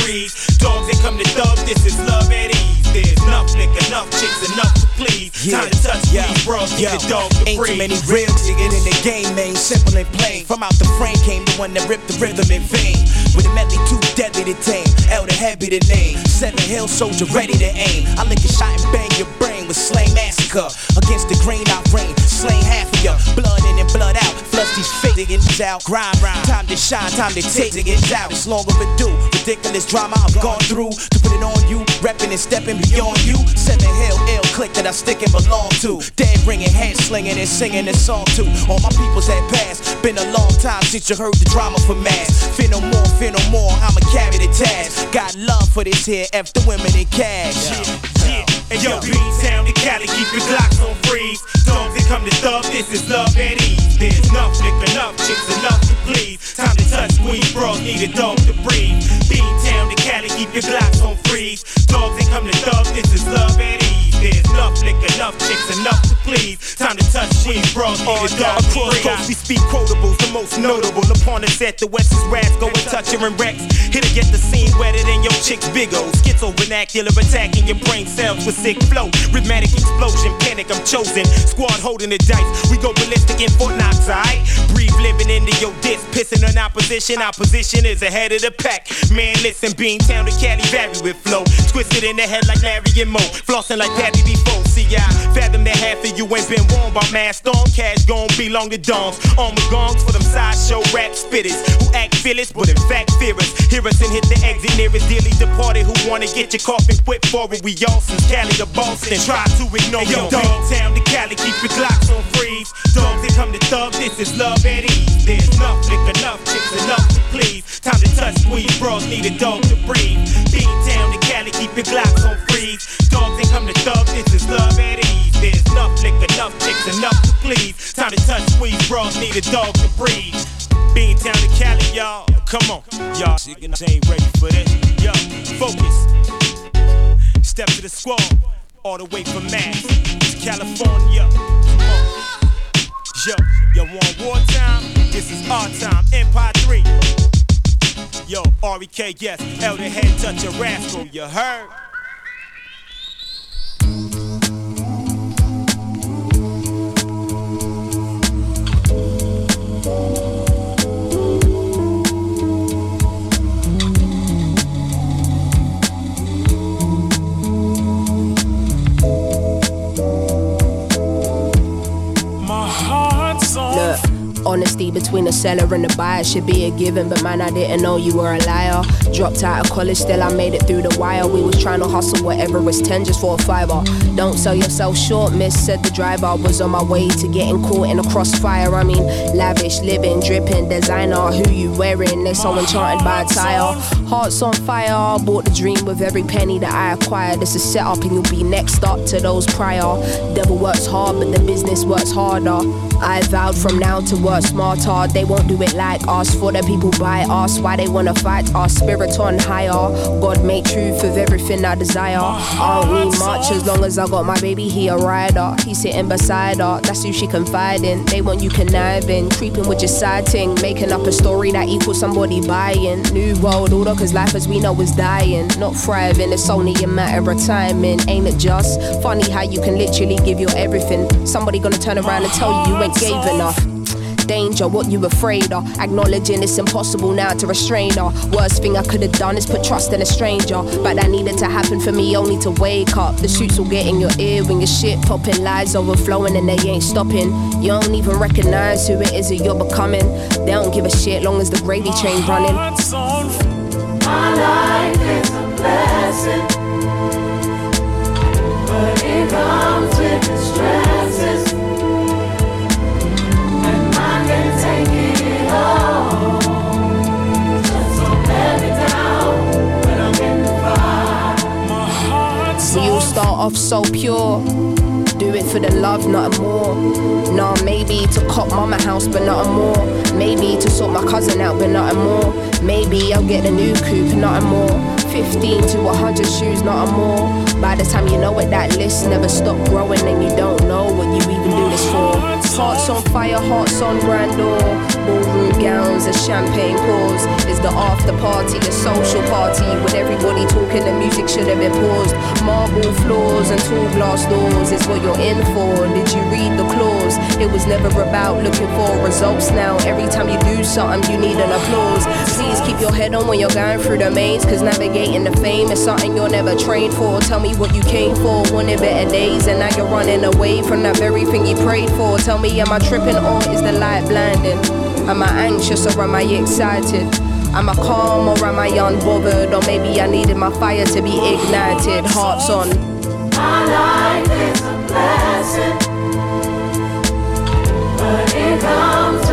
freeze. Dogs, they come to thug, this is love at ease. There's enough liquor, enough chicks, enough please. Time to touch squeeze, bros need a dog to Ain't breathe. too many real niggas in the game, man. Simple and plain. From out the frame came the one that ripped the rhythm in vain. With a medley too deadly to tame. Elder Heavy to name. Seven Hill soldier ready to aim. I lick a shot and bang your brain with slang massacre. Against the grain I rain. Slain half of ya. Blood in and blood out. Flush these fake niggas out. Grind round. Time to shine, time to take niggas out. It's long overdue. Ridiculous drama I've gone through. To put it on you. Repping and stepping beyond you. Seven Hill ill click that I stick and belong to. Dead ringing, head slinging and singing this song too. All my peoples had passed. Been a long time since you heard the drama from mass. Fear no more, fear no more. I'ma carry the task. Got love for this here. F the women in cash. Yeah, yeah. and yo, B-Town to Cali, keep your Glocks on freeze. Dogs that come to thug, this is love and ease. There's enough liquor, enough chicks, enough to please. Time to touch squeeze, bros need a dog to breathe. B-Town to Cali, keep your Glocks on freeze. Dogs that come to thug, this is love and ease. There's enough liquor, enough chicks, enough to please. Time to touch squeeze bros need a dog Across coast we speak quotables, the most notable upon us at the West is rats go and touch her and Reks. Here to get the scene wetter than your chick's big O. Schizo vernacular attacking your brain cells with sick flow. Rhythmic explosion, panic, I'm chosen. Squad holding the dice, we go ballistic in Fort Knox, alright? Breathe living into your disc, pissing on opposition. Opposition is ahead of the pack. Man, listen, Beantown to Cali vary with flow. Twisted in the head like Larry and Mo. Flossing like Pappy before. See, I fathom that half of you ain't been warned by mass storm. Cash gon' belong to Doms. On the gongs for them sideshow rap spitters who act fearless, but in fact fear us. Hear us and hit the exit nearest dearly departed who wanna get your coffin quick forward. We all since Cali to Boston. Try to ignore yo, Town to Cali, keep your Glocks on freeze. Dogs that come to thug, this is love at ease. There's enough liquor, enough chicks, enough to please. Time to touch, squeeze, bros need a dog to breathe. Beantown to Cali, keep your Glocks on freeze. Dogs that come to thug, this is love at ease. There's enough liquor, enough chicks, enough to please. Time to touch, squeeze, bros need a dog to breathe. Beantown to Cali, y'all. Come on, y'all. Niggas ain't ready for this. Yo, focus. Step to the squad, all the way from Mass to California. On. Yo, you want wartime? This is our time. Empire 3. Yo, REK, yes. Elder head touch a rascal, you heard? Honesty between the seller and the buyer should be a given, but man, I didn't know you were a liar. Dropped out of college, still I made it through the wire. We was trying to hustle whatever was 10 just for a fiver. Don't sell yourself short, miss, said the driver. Was on my way to getting caught in a crossfire. I mean, lavish, living, dripping, designer. Who you wearing? They so enchanted by attire. Hearts on fire, bought the dream with every penny that I acquired. It's a setup, and you'll be next up to those prior. Devil works hard, but the business works harder. I vowed from now to work smarter. They won't do it like us. For the people by us, why they wanna fight us? Spirit on higher. God made truth of everything I desire. I don't need much as long as I got my baby. here, rider. He sitting beside her. That's who she confide in. They want you conniving, creeping with your side ting, making up a story that equals somebody buying. New world order, cause life as we know is dying, not thriving. It's only a matter of timing, ain't it just funny how you can literally give your everything? Somebody gonna turn around and tell you you ain't gave enough. Danger, what you afraid of? Acknowledging it's impossible now to restrain her. Worst thing I could have done is put trust in a stranger. But that needed to happen for me only to wake up. The shoots will get in your ear when your shit popping, lies overflowing and they ain't stopping. You don't even recognize who it is that you're becoming. They don't give a shit long as the gravy train running. My life is a blessing, but it comes with its stresses, Start off so pure. Do it for the love, nothing more. Nah, maybe to cop mama house, but nothing more. Maybe to sort my cousin out, but nothing more. Maybe I'll get a new coupe, nothing more. 15 to 100 shoes, nothing more. By the time you know it, that list never stop growing, and you don't know what you for. Hearts on fire, hearts on grandeur. Ballroom gowns and champagne pours. Is the after party a social party with everybody talking? The music should have been paused. Marble floors and tall glass doors is what you're in for. Did you read the clause? It was never about looking for results now. Every time you do something, you need an applause. Please keep your head on when you're going through the mains, cause navigating the fame is something you're never trained for. Tell me what you came for, wanted better days, and now you're running away from that very thing you prayed for. Tell me, am I tripping or is the light blinding? Am I anxious or am I excited? Am I calm or am I unbothered? Or maybe I needed my fire to be ignited. Hearts on. My life is a blessing, but it comes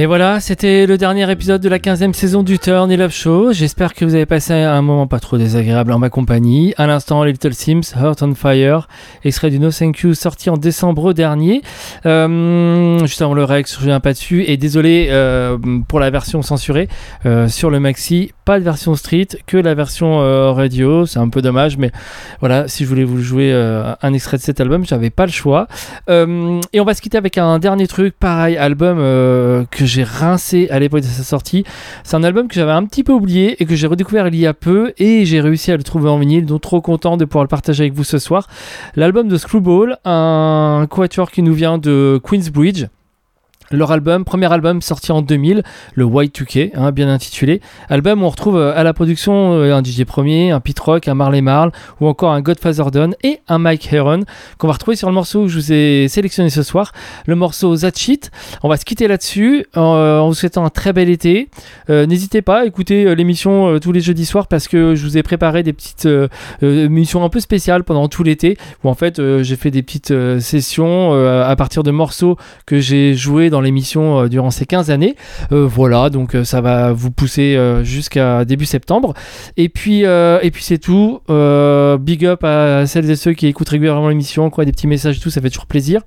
Et voilà, c'était le dernier épisode de la 15e saison du Turn et Love Show. J'espère que vous avez passé un moment pas trop désagréable en ma compagnie. À l'instant, Little Sims, Heart on Fire, extrait du No Thank You sorti en décembre dernier. Euh, juste avant le Rex, je reviens pas dessus. Et désolé euh, pour la version censurée euh, sur le maxi. Pas de version street, que la version euh, radio. C'est un peu dommage, mais voilà, si je voulais vous jouer un extrait de cet album, j'avais pas le choix. Et on va se quitter avec un dernier truc, pareil, album que j'ai rincé à l'époque de sa sortie. C'est un album que j'avais un petit peu oublié et que j'ai redécouvert il y a peu et j'ai réussi à le trouver en vinyle, donc trop content de pouvoir le partager avec vous ce soir. L'album de Screwball, un quatuor qui nous vient de Queensbridge. Leur album, premier album sorti en 2000, le Y2K, hein, bien intitulé. Album où on retrouve euh, à la production euh, un DJ Premier, un Pete Rock, un Marley Marl ou encore un Godfather Don et un Mike Heron qu'on va retrouver sur le morceau que je vous ai sélectionné ce soir, le morceau That Shit. On va se quitter là-dessus euh, en vous souhaitant un très bel été. Euh, N'hésitez pas à écouter euh, l'émission euh, tous les jeudis soirs parce que je vous ai préparé des petites euh, euh, émissions un peu spéciales pendant tout l'été où en fait euh, j'ai fait des petites euh, sessions euh, à partir de morceaux que j'ai joués dans l'émission euh, durant ces 15 années. Euh, voilà, donc euh, ça va vous pousser jusqu'à début septembre. Et puis, c'est tout. Big up à celles et ceux qui écoutent régulièrement l'émission, quoi, des petits messages et tout, ça fait toujours plaisir.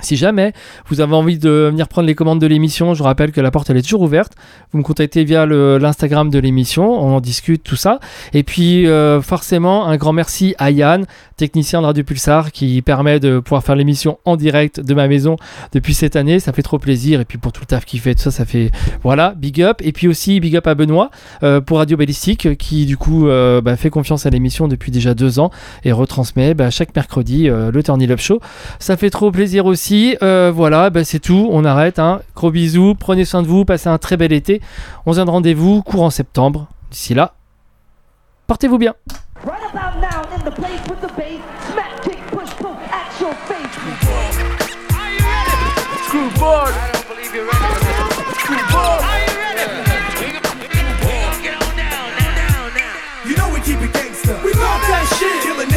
Si jamais vous avez envie de venir prendre les commandes de l'émission, je vous rappelle que la porte elle est toujours ouverte. Vous me contactez via l'Instagram de l'émission, on en discute tout ça. Et puis euh, forcément un grand merci à Yann, technicien de Radio Pulsar, qui permet de pouvoir faire l'émission en direct de ma maison depuis cette année. Ça fait trop plaisir. Et puis pour tout le taf qu'il fait, tout ça, ça fait voilà, big up. Et puis aussi big up à Benoît euh, pour Radio Ballistique, qui du coup euh, bah, fait confiance à l'émission depuis déjà deux ans et retransmet bah, chaque mercredi le Turn Up Show. Ça fait trop plaisir aussi. Euh, voilà, bah, c'est tout. On arrête. hein. Gros bisous. Prenez soin de vous. Passez un très bel été. On se donne rendez-vous courant septembre. D'ici là, portez-vous bien. Right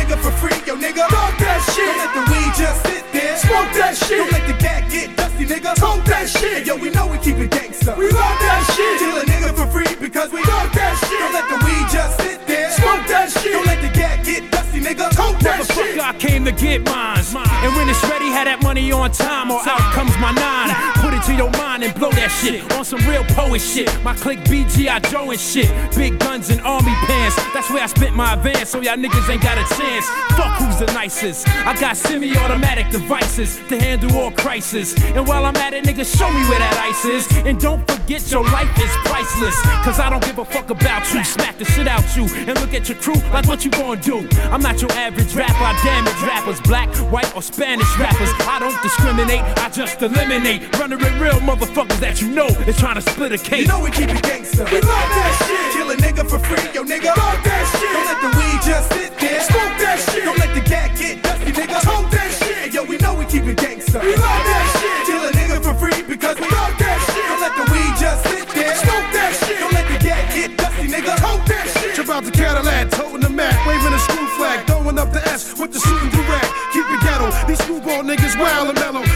nigga for free, yo nigga. Love that shit. Don't let the weed just sit there. Smoke that shit. Don't let the gat get dusty, nigga. Smoke that shit. Yo, we know we keep it gangsta. We love that shit. Kill a nigga for free because we love that shit. Don't let the weed just sit there. Smoke that shit. Don't let the gat get dusty, nigga. Smoke that shit. I came to get mines. And when it's ready, have that money on time, or out comes my nine. Put it to your mind and blow that shit on some real poet shit. My click BGI Joe and shit. Big guns and army pants. That's where I spent my advance, so y'all niggas ain't got a chance. Fuck who's the nicest. I got semi automatic devices to handle all crisis. And while I'm at it, niggas, show me where that ice is. And don't forget your life is priceless. Cause I don't give a fuck about you. Smack the shit out you and look at your crew like what you gonna do. I'm not your average rapper, I damage rappers, black, white, or Spanish rappers. I don't discriminate, I just eliminate. Running with real motherfuckers that you know is trying to split a cake. You know we keep it gangsta. We love that shit. Kill a nigga for free, yo nigga. Love that shit. Don't let the weed just sit there. Smoke that shit. Don't let the gat get dusty, nigga. Smoke that shit. Yo, we know we keep it gangsta. We love that shit. Kill a nigga for free because we love that shit. Don't let the weed just sit there. Smoke that shit. Don't let the gat get dusty, nigga. Smoke that shit. Trip out the Cadillac, toting the Mac, waving a screw flag, throwing up the S with the shooting direct. Keep it ghetto, these screwball niggas wild and mellow.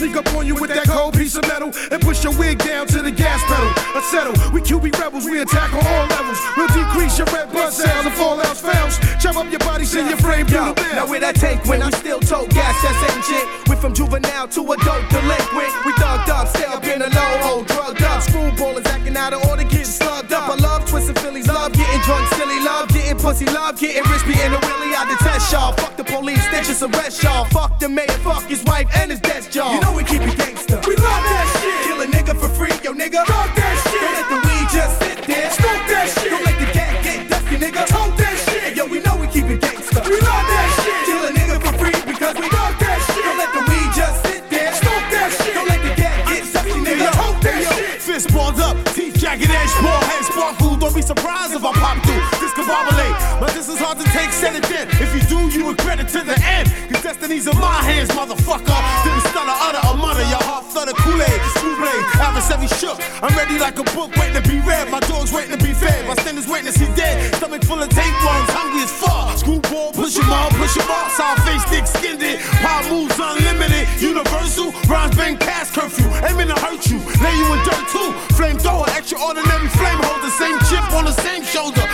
Sneak up on you with that cold piece of metal and push your wig down to the gas pedal. Settle, we QB rebels, we attack on all levels. We'll decrease your red blood cells and fall out fouls. Chop up your body, send your frame Yo, now where that tank when I still tote gas that's ancient. Went from juvenile to adult delinquent. We thugged up, stay up in a low hole, drugged up. Screwballers acting out of order, getting slugged up. I love twisting Phillies, love getting drunk, silly, love getting pussy, love getting rich, being a willy. I detest y'all. Fuck the police, they just arrest y'all. Fuck the mayor, fuck his wife and his desk job. Surprised if I pop through. This discombobulate, but this is hard to take, said it then. If you do, you regret it to the end. Cause destiny's in my hands, motherfucker. Didn't stutter, utter, or mutter. Your heart flutter, Kool-Aid, screw blade, adversary shook. I'm ready like a book, waiting to be read. My dog's waiting to be fed. My standards waiting to see dead. Stomach full of tapeworms, hungry as fuck. Screwball, push 'em up, push 'em up. Sour face, thick skinned it. Power moves unlimited. Universal, rhymes bang past curfew. Aiming to hurt you, lay you in dirt the same flame same clip